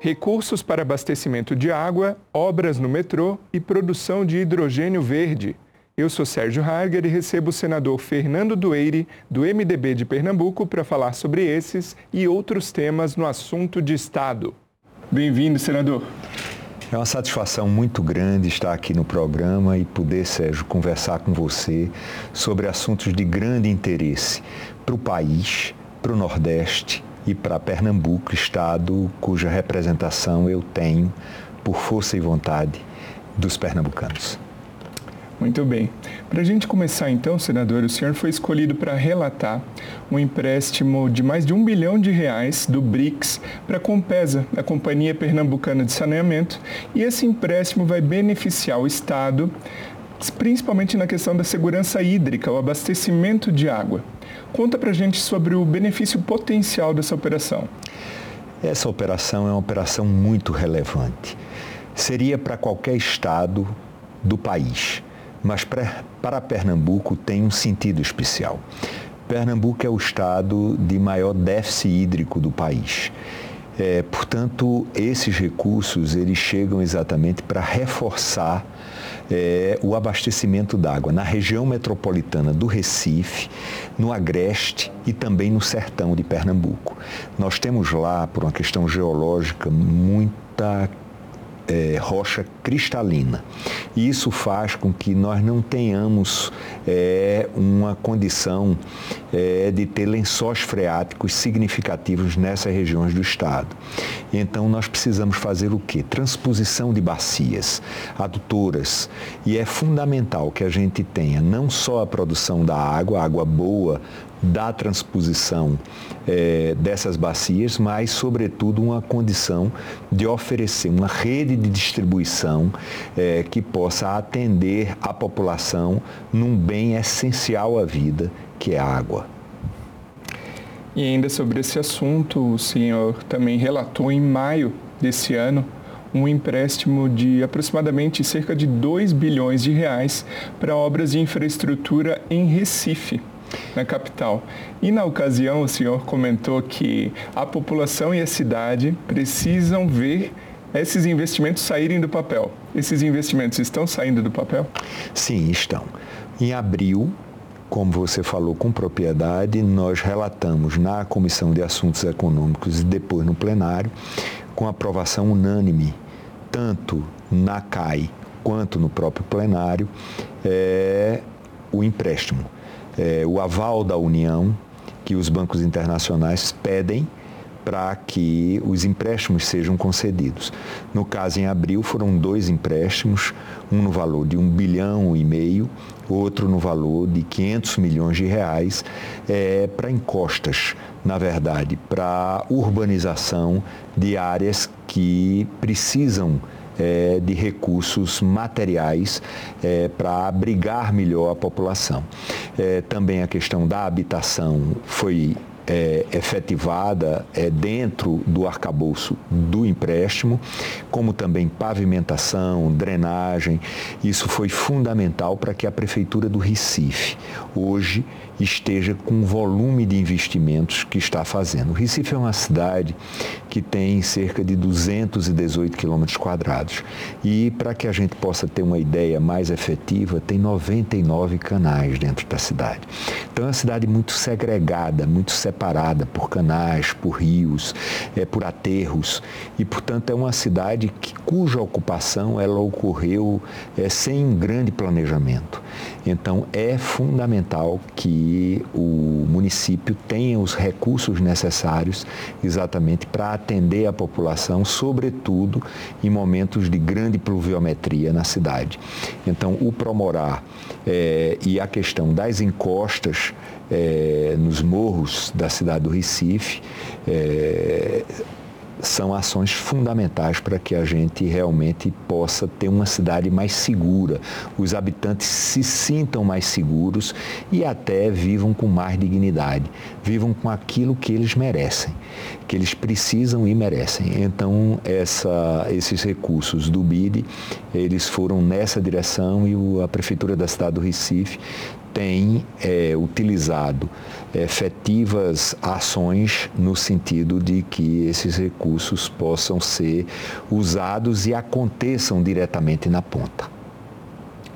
recursos para abastecimento de água, obras no metrô e produção de hidrogênio verde. Eu sou Sérgio Harger e recebo o senador Fernando Dueire, do MDB de Pernambuco, para falar sobre esses e outros temas no assunto de Estado. Bem-vindo, senador. É uma satisfação muito grande estar aqui no programa e poder, Sérgio, conversar com você sobre assuntos de grande interesse para o país, para o Nordeste e para Pernambuco, estado cuja representação eu tenho por força e vontade dos pernambucanos. Muito bem. Para a gente começar então, senador, o senhor foi escolhido para relatar um empréstimo de mais de um bilhão de reais do BRICS para a Compesa, a Companhia Pernambucana de Saneamento, e esse empréstimo vai beneficiar o Estado, principalmente na questão da segurança hídrica, o abastecimento de água. Conta para gente sobre o benefício potencial dessa operação. Essa operação é uma operação muito relevante. Seria para qualquer estado do país mas para Pernambuco tem um sentido especial. Pernambuco é o estado de maior déficit hídrico do país. É, portanto, esses recursos eles chegam exatamente para reforçar é, o abastecimento d'água na região metropolitana do Recife, no Agreste e também no sertão de Pernambuco. Nós temos lá, por uma questão geológica, muita é, rocha cristalina. E isso faz com que nós não tenhamos é, uma condição é, de ter lençóis freáticos significativos nessas regiões do estado. Então nós precisamos fazer o quê? Transposição de bacias, adutoras. E é fundamental que a gente tenha não só a produção da água, água boa, da transposição é, dessas bacias, mas, sobretudo, uma condição de oferecer uma rede de distribuição é, que possa atender a população num bem essencial à vida, que é a água. E ainda sobre esse assunto, o senhor também relatou em maio desse ano um empréstimo de aproximadamente cerca de 2 bilhões de reais para obras de infraestrutura em Recife na capital. E na ocasião o senhor comentou que a população e a cidade precisam ver esses investimentos saírem do papel. Esses investimentos estão saindo do papel? Sim, estão. Em abril, como você falou com propriedade, nós relatamos na Comissão de Assuntos Econômicos e depois no plenário, com aprovação unânime, tanto na CAI quanto no próprio plenário, é, o empréstimo é, o aval da União que os bancos internacionais pedem para que os empréstimos sejam concedidos. No caso, em abril, foram dois empréstimos, um no valor de um bilhão e meio, outro no valor de 500 milhões de reais, é, para encostas, na verdade, para urbanização de áreas que precisam é, de recursos materiais é, para abrigar melhor a população. É, também a questão da habitação foi é, efetivada é, dentro do arcabouço do empréstimo, como também pavimentação, drenagem. Isso foi fundamental para que a Prefeitura do Recife hoje esteja com o volume de investimentos que está fazendo. O Recife é uma cidade que tem cerca de 218 quilômetros quadrados e para que a gente possa ter uma ideia mais efetiva, tem 99 canais dentro da cidade. Então é uma cidade muito segregada, muito separada por canais, por rios, é, por aterros e, portanto, é uma cidade que, cuja ocupação ela ocorreu é, sem grande planejamento. Então é fundamental que o município tenha os recursos necessários exatamente para atender a população, sobretudo em momentos de grande pluviometria na cidade. Então, o Promorar é, e a questão das encostas é, nos morros da cidade do Recife é, são ações fundamentais para que a gente realmente possa ter uma cidade mais segura, os habitantes se sintam mais seguros e até vivam com mais dignidade, vivam com aquilo que eles merecem, que eles precisam e merecem. Então, essa, esses recursos do BID, eles foram nessa direção e a Prefeitura da cidade do Recife tem é, utilizado efetivas ações no sentido de que esses recursos possam ser usados e aconteçam diretamente na ponta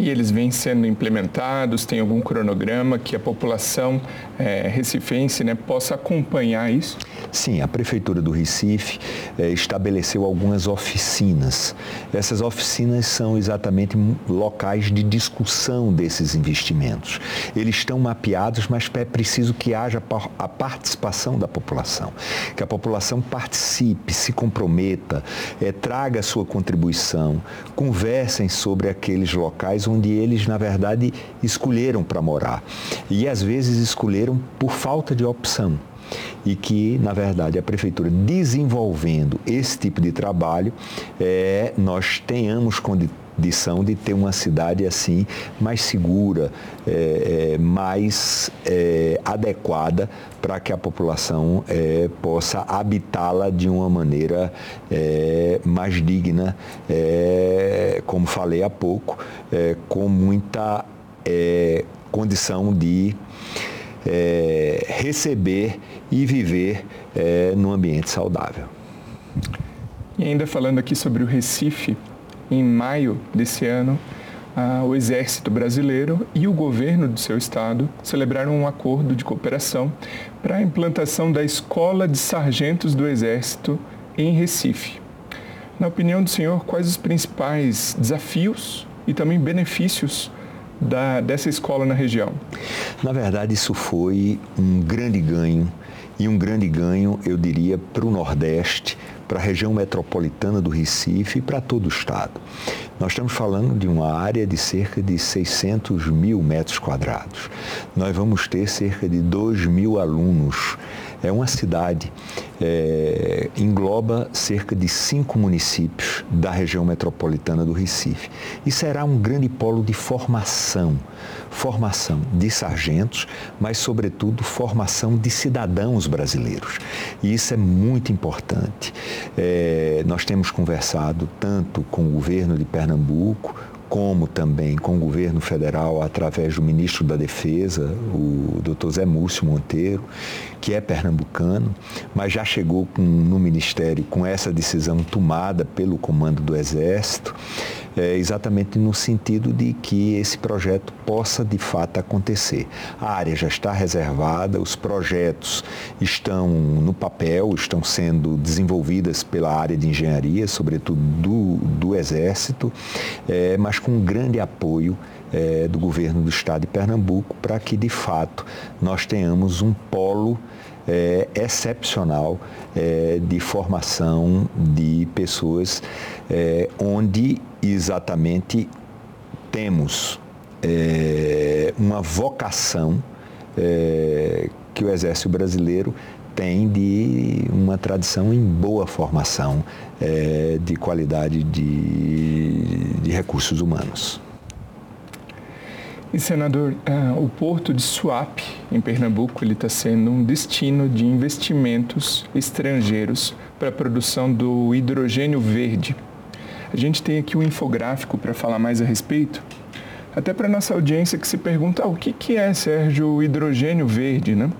e eles vêm sendo implementados? Tem algum cronograma que a população é, recifense né, possa acompanhar isso? Sim, a Prefeitura do Recife é, estabeleceu algumas oficinas. Essas oficinas são exatamente locais de discussão desses investimentos. Eles estão mapeados, mas é preciso que haja a participação da população, que a população participe, se comprometa, é, traga a sua contribuição, conversem sobre aqueles locais onde eles, na verdade, escolheram para morar. E às vezes escolheram por falta de opção e que, na verdade, a prefeitura desenvolvendo esse tipo de trabalho, é, nós tenhamos condição de ter uma cidade assim mais segura, é, é, mais é, adequada para que a população é, possa habitá-la de uma maneira é, mais digna, como falei há pouco, com muita condição de receber e viver num ambiente saudável. E ainda falando aqui sobre o Recife, em maio desse ano, ah, o Exército Brasileiro e o governo do seu estado celebraram um acordo de cooperação para a implantação da Escola de Sargentos do Exército em Recife. Na opinião do senhor, quais os principais desafios e também benefícios da, dessa escola na região? Na verdade, isso foi um grande ganho e um grande ganho, eu diria, para o Nordeste, para a região metropolitana do Recife e para todo o estado. Nós estamos falando de uma área de cerca de 600 mil metros quadrados. Nós vamos ter cerca de 2 mil alunos é uma cidade, é, engloba cerca de cinco municípios da região metropolitana do Recife e será um grande polo de formação, formação de sargentos, mas sobretudo formação de cidadãos brasileiros. E isso é muito importante. É, nós temos conversado tanto com o governo de Pernambuco, como também com o governo federal através do ministro da Defesa, o doutor Zé Múcio Monteiro, que é pernambucano, mas já chegou com, no Ministério com essa decisão tomada pelo comando do Exército é, exatamente no sentido de que esse projeto possa de fato acontecer. A área já está reservada, os projetos estão no papel, estão sendo desenvolvidas pela área de engenharia, sobretudo do, do Exército, é, mas com grande apoio é, do governo do estado de Pernambuco para que de fato nós tenhamos um polo é, excepcional é, de formação de pessoas, é, onde exatamente temos uma vocação que o Exército Brasileiro tem de uma tradição em boa formação de qualidade de, de recursos humanos. E senador, uh, o porto de Suape, em Pernambuco, ele está sendo um destino de investimentos estrangeiros para a produção do hidrogênio verde. A gente tem aqui um infográfico para falar mais a respeito, até para nossa audiência que se pergunta ah, o que, que é, Sérgio, o hidrogênio verde, né?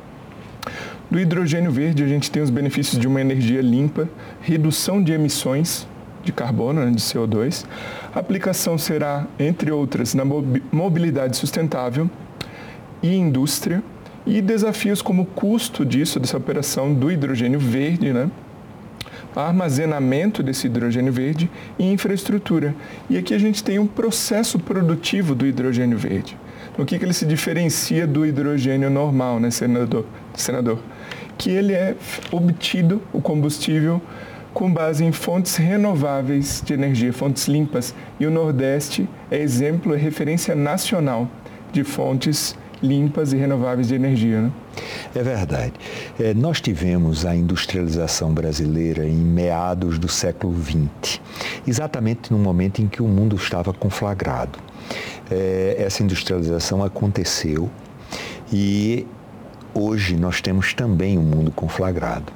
Do hidrogênio verde, a gente tem os benefícios de uma energia limpa, redução de emissões de carbono, né, de CO2. A aplicação será, entre outras, na mobilidade sustentável e indústria, e desafios como o custo disso, dessa operação do hidrogênio verde, né? armazenamento desse hidrogênio verde e infraestrutura. E aqui a gente tem um processo produtivo do hidrogênio verde. Então, o que, que ele se diferencia do hidrogênio normal, né, senador? senador? Que ele é obtido, o combustível, com base em fontes renováveis de energia, fontes limpas. E o Nordeste é exemplo, é referência nacional de fontes limpas e renováveis de energia. Né? É verdade. É, nós tivemos a industrialização brasileira em meados do século XX, exatamente no momento em que o mundo estava conflagrado. É, essa industrialização aconteceu e hoje nós temos também um mundo conflagrado.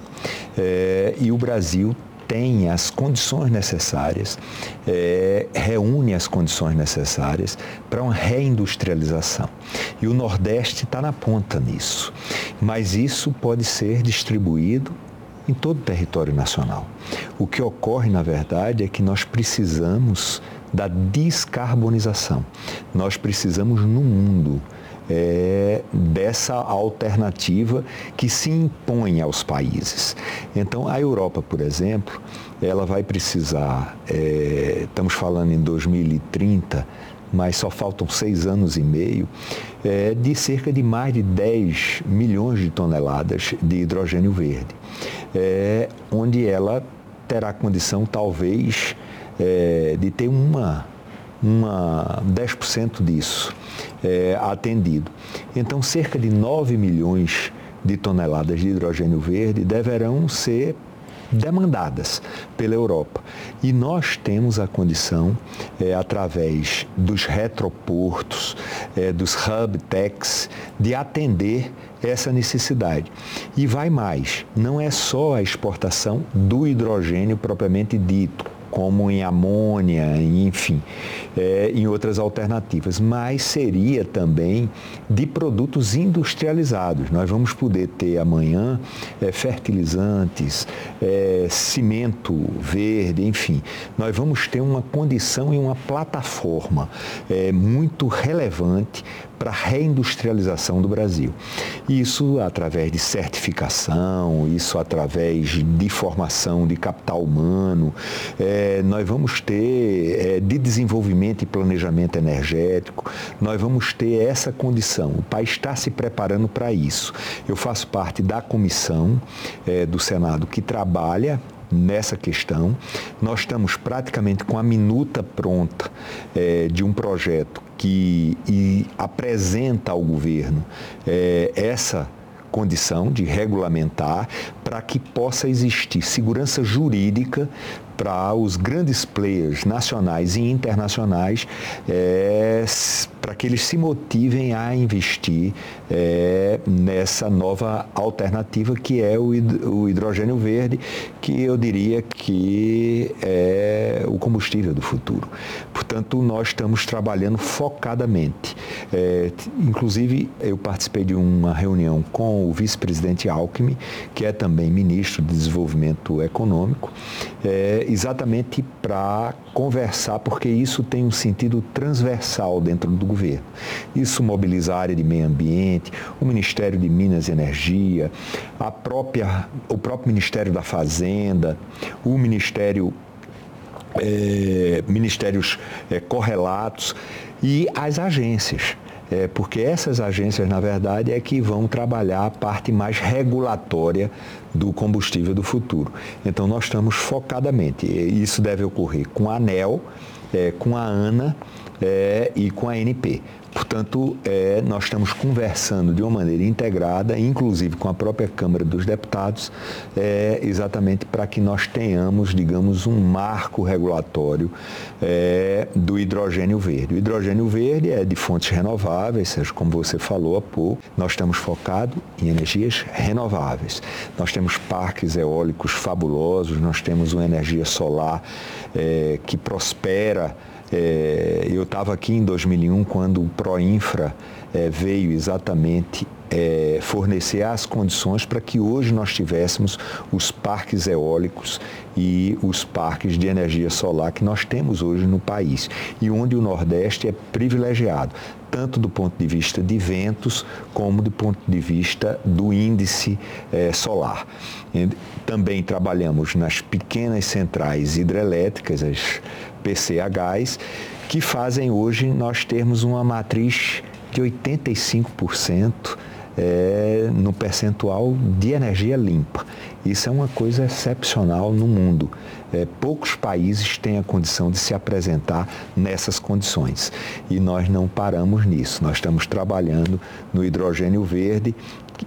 É, e o Brasil tem as condições necessárias, é, reúne as condições necessárias para uma reindustrialização. E o Nordeste está na ponta nisso. Mas isso pode ser distribuído em todo o território nacional. O que ocorre, na verdade, é que nós precisamos da descarbonização. Nós precisamos no mundo é, dessa alternativa que se impõe aos países. Então, a Europa, por exemplo, ela vai precisar, é, estamos falando em 2030, mas só faltam seis anos e meio, é, de cerca de mais de 10 milhões de toneladas de hidrogênio verde, é, onde ela terá condição, talvez, é, de ter uma, uma 10% disso é, atendido. Então, cerca de 9 milhões de toneladas de hidrogênio verde deverão ser demandadas pela Europa. E nós temos a condição, é, através dos retroportos, é, dos hub techs, de atender essa necessidade. E vai mais, não é só a exportação do hidrogênio propriamente dito, como em amônia, enfim, é, em outras alternativas, mas seria também de produtos industrializados. Nós vamos poder ter amanhã é, fertilizantes, é, cimento verde, enfim. Nós vamos ter uma condição e uma plataforma muito relevante para a reindustrialização do Brasil. Isso através de certificação, isso através de formação de capital humano. Nós vamos ter de desenvolvimento e planejamento energético, nós vamos ter essa condição. O país está se preparando para isso. Eu faço parte da comissão é, do Senado que trabalha nessa questão. Nós estamos praticamente com a minuta pronta é, de um projeto que apresenta ao governo é, essa condição de regulamentar para que possa existir segurança jurídica para os grandes players nacionais e internacionais é, para que eles se motivem a investir é, nessa nova alternativa que é o hidrogênio verde, que eu diria que é o combustível do futuro. Portanto, nós estamos trabalhando focadamente. É, inclusive, eu participei de uma reunião com o vice-presidente Alckmin, que é também ministro de Desenvolvimento Econômico, é, exatamente para conversar, porque isso tem um sentido transversal dentro do governo. Isso mobiliza a área de meio ambiente, o Ministério de Minas e Energia, a própria, o próprio Ministério da Fazenda, o Ministério é, ministérios é, correlatos e as agências. É, porque essas agências, na verdade, é que vão trabalhar a parte mais regulatória do combustível do futuro. Então, nós estamos focadamente. Isso deve ocorrer com a ANEL, é, com a ANA é, e com a ANP. Portanto, é, nós estamos conversando de uma maneira integrada, inclusive com a própria Câmara dos Deputados, é, exatamente para que nós tenhamos, digamos, um marco regulatório é, do hidrogênio verde. O hidrogênio verde é de fontes renováveis, seja como você falou há pouco, nós estamos focados em energias renováveis. Nós temos parques eólicos fabulosos, nós temos uma energia solar é, que prospera é, eu estava aqui em 2001 quando o Proinfra é, veio exatamente é, fornecer as condições para que hoje nós tivéssemos os parques eólicos e os parques de energia solar que nós temos hoje no país e onde o Nordeste é privilegiado, tanto do ponto de vista de ventos como do ponto de vista do índice é, solar. E também trabalhamos nas pequenas centrais hidrelétricas, as PCHs, que fazem hoje nós termos uma matriz de 85% é, no percentual de energia limpa. Isso é uma coisa excepcional no mundo. É, poucos países têm a condição de se apresentar nessas condições. E nós não paramos nisso. Nós estamos trabalhando no hidrogênio verde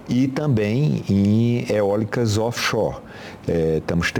e também em eólicas offshore. É, estamos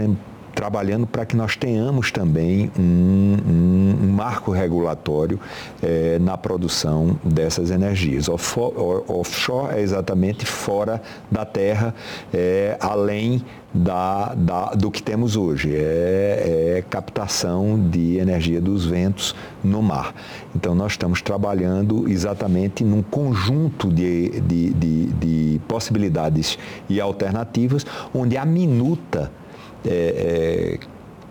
trabalhando para que nós tenhamos também um, um, marco regulatório é, na produção dessas energias. Offshore é exatamente fora da terra, é, além da, da, do que temos hoje, é, é, captação de energia dos ventos no mar. Então, nós estamos trabalhando exatamente num conjunto de, de, de, de possibilidades e alternativas, onde a minuta é, é,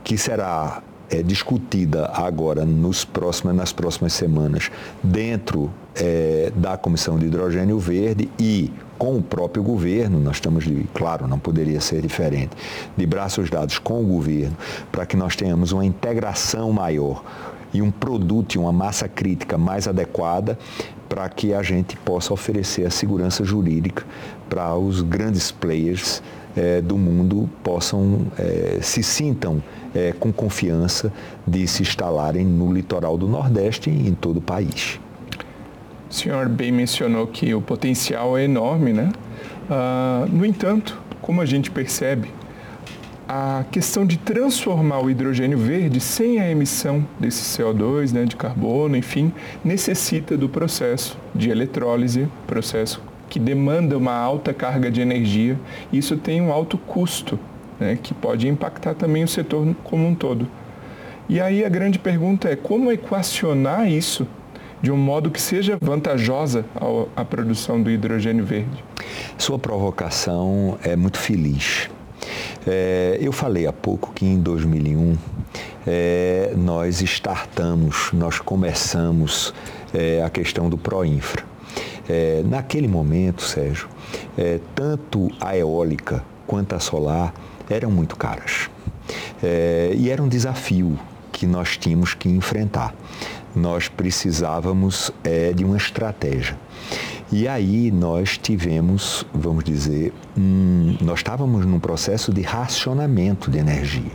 que será é, discutida agora nos próximos, nas próximas semanas dentro é, da Comissão de Hidrogênio Verde e com o próprio governo, nós estamos, de, claro, não poderia ser diferente, de braços dados com o governo, para que nós tenhamos uma integração maior e um produto e uma massa crítica mais adequada para que a gente possa oferecer a segurança jurídica para os grandes players é, do mundo possam é, se sintam é, com confiança de se instalarem no litoral do Nordeste e em todo o país. O senhor bem mencionou que o potencial é enorme, né? Ah, no entanto, como a gente percebe, a questão de transformar o hidrogênio verde sem a emissão desse CO2, né, de carbono, enfim, necessita do processo de eletrólise, processo que demanda uma alta carga de energia. Isso tem um alto custo, né, que pode impactar também o setor como um todo. E aí a grande pergunta é como equacionar isso de um modo que seja vantajosa à produção do hidrogênio verde? Sua provocação é muito feliz. É, eu falei há pouco que em 2001 é, nós startamos, nós começamos é, a questão do Proinfra. É, naquele momento, Sérgio, é, tanto a eólica quanto a solar eram muito caras. É, e era um desafio que nós tínhamos que enfrentar. Nós precisávamos é, de uma estratégia. E aí nós tivemos, vamos dizer, um, nós estávamos num processo de racionamento de energia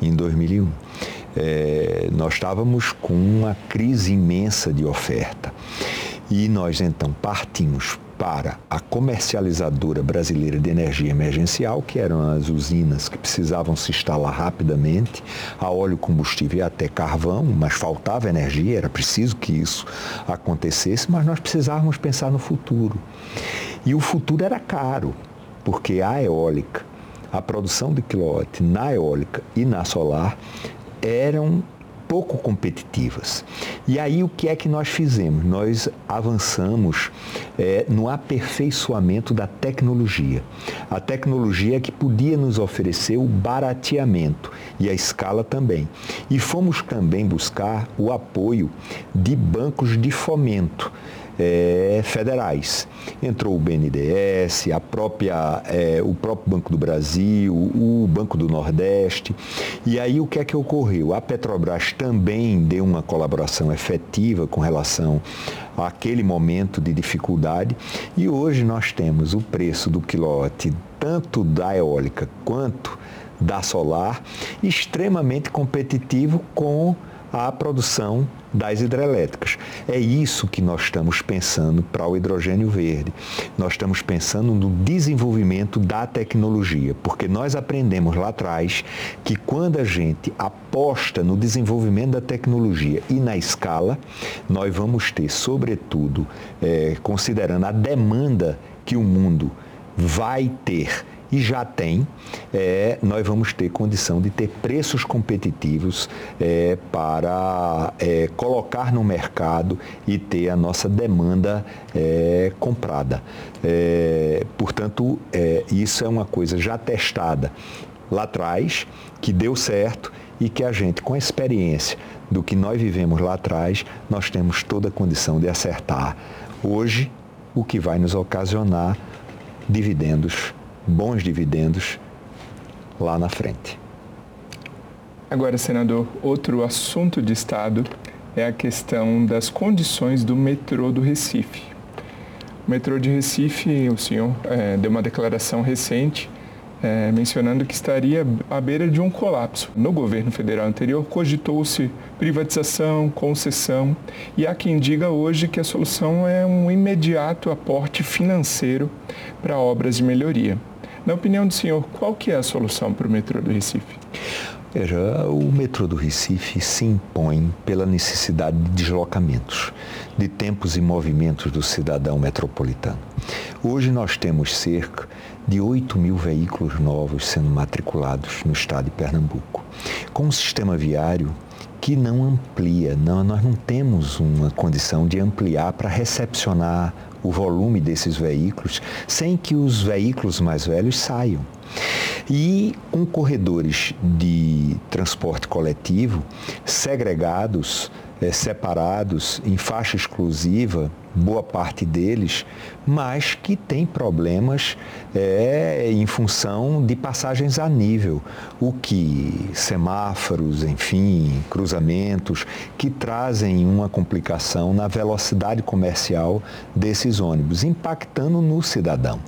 em 2001. É, nós estávamos com uma crise imensa de oferta. E nós então partimos para a comercializadora brasileira de energia emergencial, que eram as usinas que precisavam se instalar rapidamente, a óleo combustível e até carvão, mas faltava energia, era preciso que isso acontecesse, mas nós precisávamos pensar no futuro. E o futuro era caro, porque a eólica, a produção de quilowatt na eólica e na solar eram pouco competitivas. E aí o que é que nós fizemos? Nós avançamos é, no aperfeiçoamento da tecnologia. A tecnologia que podia nos oferecer o barateamento e a escala também. E fomos também buscar o apoio de bancos de fomento é, federais. Entrou o BNDES, a própria, é, o próprio Banco do Brasil, o Banco do Nordeste. E aí o que é que ocorreu? A Petrobras também deu uma colaboração efetiva com relação àquele momento de dificuldade. E hoje nós temos o preço do quilowatt, tanto da eólica quanto da solar, extremamente competitivo com a produção das hidrelétricas. É isso que nós estamos pensando para o hidrogênio verde. Nós estamos pensando no desenvolvimento da tecnologia, porque nós aprendemos lá atrás que quando a gente aposta no desenvolvimento da tecnologia e na escala, nós vamos ter, sobretudo, é, considerando a demanda que o mundo vai ter e já tem, é, nós vamos ter condição de ter preços competitivos é, para é, colocar no mercado e ter a nossa demanda é, comprada. É, portanto, é, isso é uma coisa já testada lá atrás, que deu certo e que a gente, com a experiência do que nós vivemos lá atrás, nós temos toda a condição de acertar hoje o que vai nos ocasionar dividendos bons dividendos lá na frente. Agora, senador, outro assunto de Estado é a questão das condições do metrô do Recife. O metrô de Recife, o senhor é, deu uma declaração recente é, mencionando que estaria à beira de um colapso. No governo federal anterior, cogitou-se privatização, concessão, e há quem diga hoje que a solução é um imediato aporte financeiro para obras de melhoria. Na opinião do senhor, qual que é a solução para o metrô do Recife? Veja, o metrô do Recife se impõe pela necessidade de deslocamentos, de tempos e movimentos do cidadão metropolitano. Hoje nós temos cerca de 8 mil veículos novos sendo matriculados no estado de Pernambuco, com um sistema viário que não amplia, não, nós não temos uma condição de ampliar para recepcionar o volume desses veículos sem que os veículos mais velhos saiam. E com corredores de transporte coletivo segregados, é, separados em faixa exclusiva, boa parte deles, mas que tem problemas é, em função de passagens a nível, o que semáforos, enfim, cruzamentos, que trazem uma complicação na velocidade comercial desses ônibus, impactando no cidadão.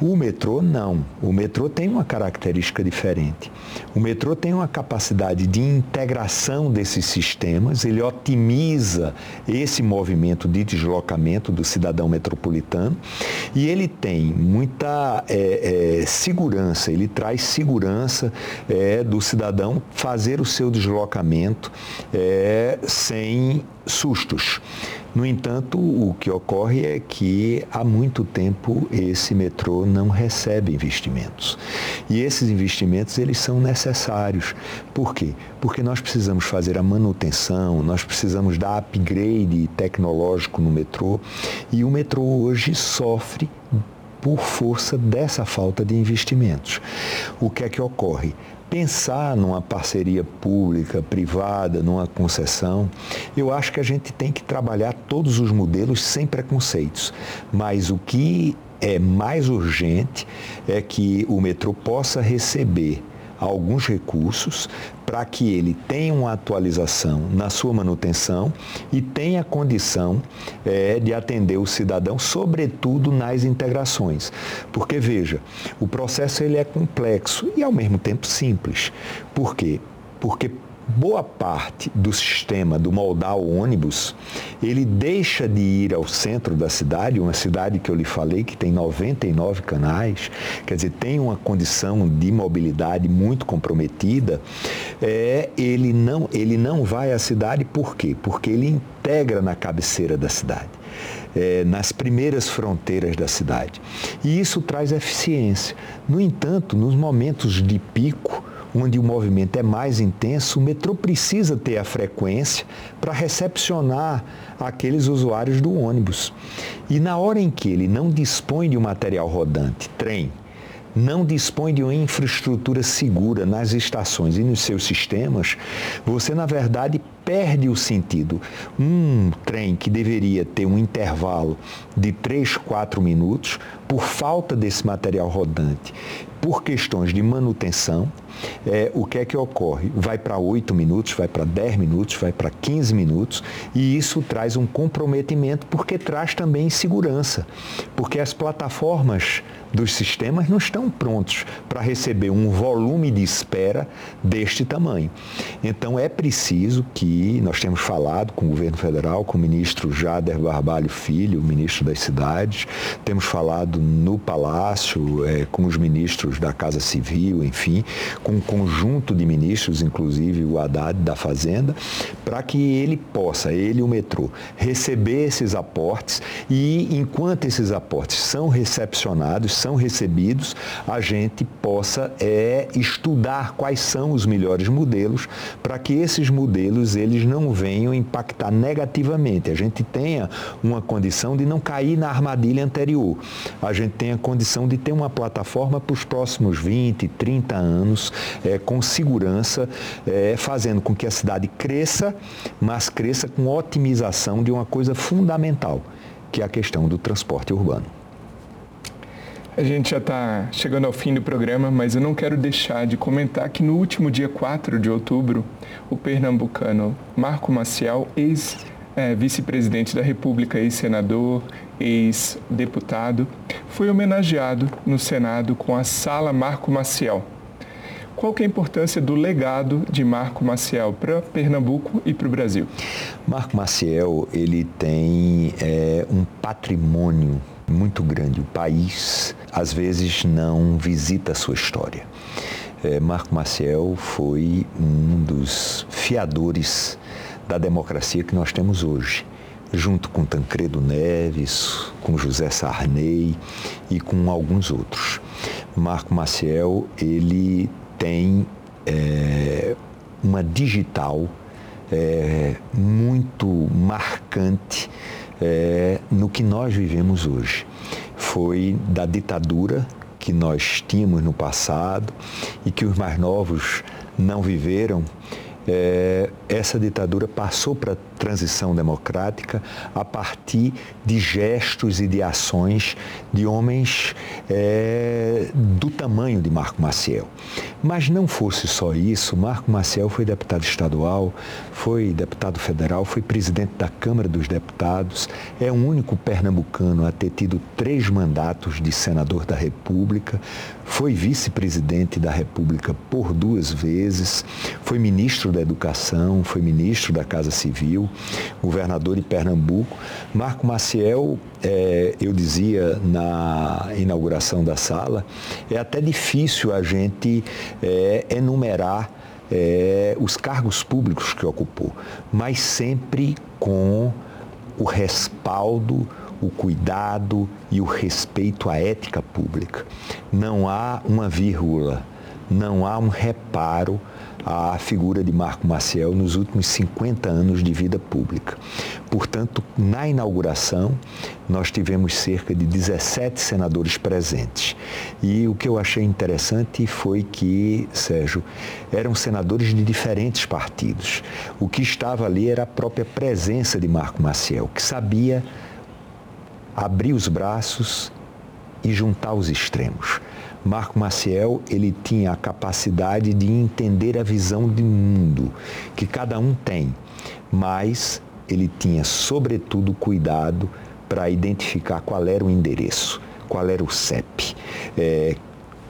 O metrô não. O metrô tem uma característica diferente. O metrô tem uma capacidade de integração desses sistemas, ele otimiza esse movimento de deslocamento do cidadão metropolitano e ele tem muita é, é, segurança, ele traz segurança é, do cidadão fazer o seu deslocamento é, sem sustos. No entanto, o que ocorre é que há muito tempo esse metrô não recebe investimentos. E esses investimentos eles são necessários. Por quê? Porque nós precisamos fazer a manutenção, nós precisamos dar upgrade tecnológico no metrô e o metrô hoje sofre por força dessa falta de investimentos. O que é que ocorre? Pensar numa parceria pública, privada, numa concessão, eu acho que a gente tem que trabalhar todos os modelos sem preconceitos. Mas o que é mais urgente é que o metrô possa receber alguns recursos para que ele tenha uma atualização na sua manutenção e tenha condição é, de atender o cidadão, sobretudo nas integrações. Porque, veja, o processo ele é complexo e, ao mesmo tempo, simples. Por quê? Porque boa parte do sistema do modal ônibus, ele deixa de ir ao centro da cidade, uma cidade que eu lhe falei que tem 99 canais, quer dizer, tem uma condição de mobilidade muito comprometida, é, ele, não, ele não vai à cidade por quê? Porque ele integra na cabeceira da cidade. É, nas primeiras fronteiras da cidade. E isso traz eficiência. No entanto, nos momentos de pico, onde o movimento é mais intenso, o metrô precisa ter a frequência para recepcionar aqueles usuários do ônibus. E na hora em que ele não dispõe de um material rodante, trem, não dispõe de uma infraestrutura segura nas estações e nos seus sistemas, você, na verdade, perde o sentido. Um trem que deveria ter um intervalo de 3, 4 minutos, por falta desse material rodante, por questões de manutenção, é, o que é que ocorre? Vai para 8 minutos, vai para 10 minutos, vai para 15 minutos e isso traz um comprometimento porque traz também insegurança, porque as plataformas dos sistemas não estão prontos para receber um volume de espera deste tamanho. Então é preciso que nós temos falado com o governo federal, com o ministro Jader Barbalho Filho, o ministro das cidades, temos falado no Palácio é, com os ministros da Casa Civil, enfim, com um conjunto de ministros, inclusive o Haddad da Fazenda, para que ele possa, ele o metrô, receber esses aportes e enquanto esses aportes são recepcionados, são recebidos, a gente possa é, estudar quais são os melhores modelos para que esses modelos eles não venham impactar negativamente. A gente tenha uma condição de não cair na armadilha anterior. A gente tenha condição de ter uma plataforma para os próximos 20, 30 anos é, com segurança, é, fazendo com que a cidade cresça, mas cresça com otimização de uma coisa fundamental, que é a questão do transporte urbano. A gente já está chegando ao fim do programa, mas eu não quero deixar de comentar que no último dia 4 de outubro, o pernambucano Marco Maciel, ex-vice-presidente da República, ex-senador, ex-deputado, foi homenageado no Senado com a Sala Marco Maciel qual que é a importância do legado de Marco Maciel para Pernambuco e para o Brasil? Marco Maciel ele tem é, um patrimônio muito grande. O país, às vezes, não visita a sua história. É, Marco Maciel foi um dos fiadores da democracia que nós temos hoje, junto com Tancredo Neves, com José Sarney e com alguns outros. Marco Maciel, ele tem é, uma digital é, muito marcante é, no que nós vivemos hoje. Foi da ditadura que nós tínhamos no passado e que os mais novos não viveram, é, essa ditadura passou para transição democrática a partir de gestos e de ações de homens é, do tamanho de Marco Maciel. Mas não fosse só isso, Marco Maciel foi deputado estadual, foi deputado federal, foi presidente da Câmara dos Deputados, é o único pernambucano a ter tido três mandatos de senador da República, foi vice-presidente da República por duas vezes, foi ministro da Educação, foi ministro da Casa Civil, governador de Pernambuco. Marco Maciel, é, eu dizia na inauguração da sala, é até difícil a gente é, enumerar é, os cargos públicos que ocupou, mas sempre com o respaldo, o cuidado e o respeito à ética pública. Não há uma vírgula, não há um reparo à figura de Marco Maciel nos últimos 50 anos de vida pública. Portanto, na inauguração, nós tivemos cerca de 17 senadores presentes. E o que eu achei interessante foi que, Sérgio, eram senadores de diferentes partidos. O que estava ali era a própria presença de Marco Maciel, que sabia abrir os braços e juntar os extremos. Marco Maciel, ele tinha a capacidade de entender a visão de mundo que cada um tem, mas ele tinha, sobretudo, cuidado para identificar qual era o endereço, qual era o CEP, é,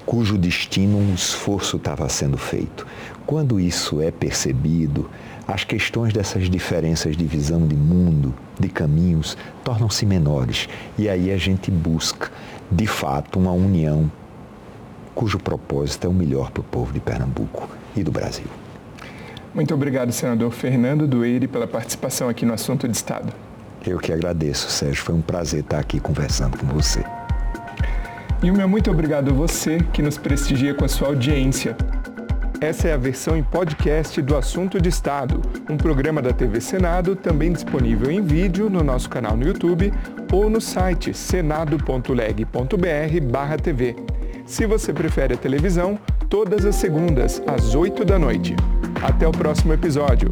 cujo destino um esforço estava sendo feito. Quando isso é percebido, as questões dessas diferenças de visão de mundo, de caminhos, tornam-se menores. E aí a gente busca, de fato, uma união cujo propósito é o melhor para o povo de Pernambuco e do Brasil. Muito obrigado, senador Fernando Dueire, pela participação aqui no Assunto de Estado. Eu que agradeço, Sérgio. Foi um prazer estar aqui conversando com você. E o meu muito obrigado a você que nos prestigia com a sua audiência. Essa é a versão em podcast do Assunto de Estado, um programa da TV Senado, também disponível em vídeo no nosso canal no YouTube ou no site senado.leg.br/tv. Se você prefere a televisão, todas as segundas, às 8 da noite. Até o próximo episódio.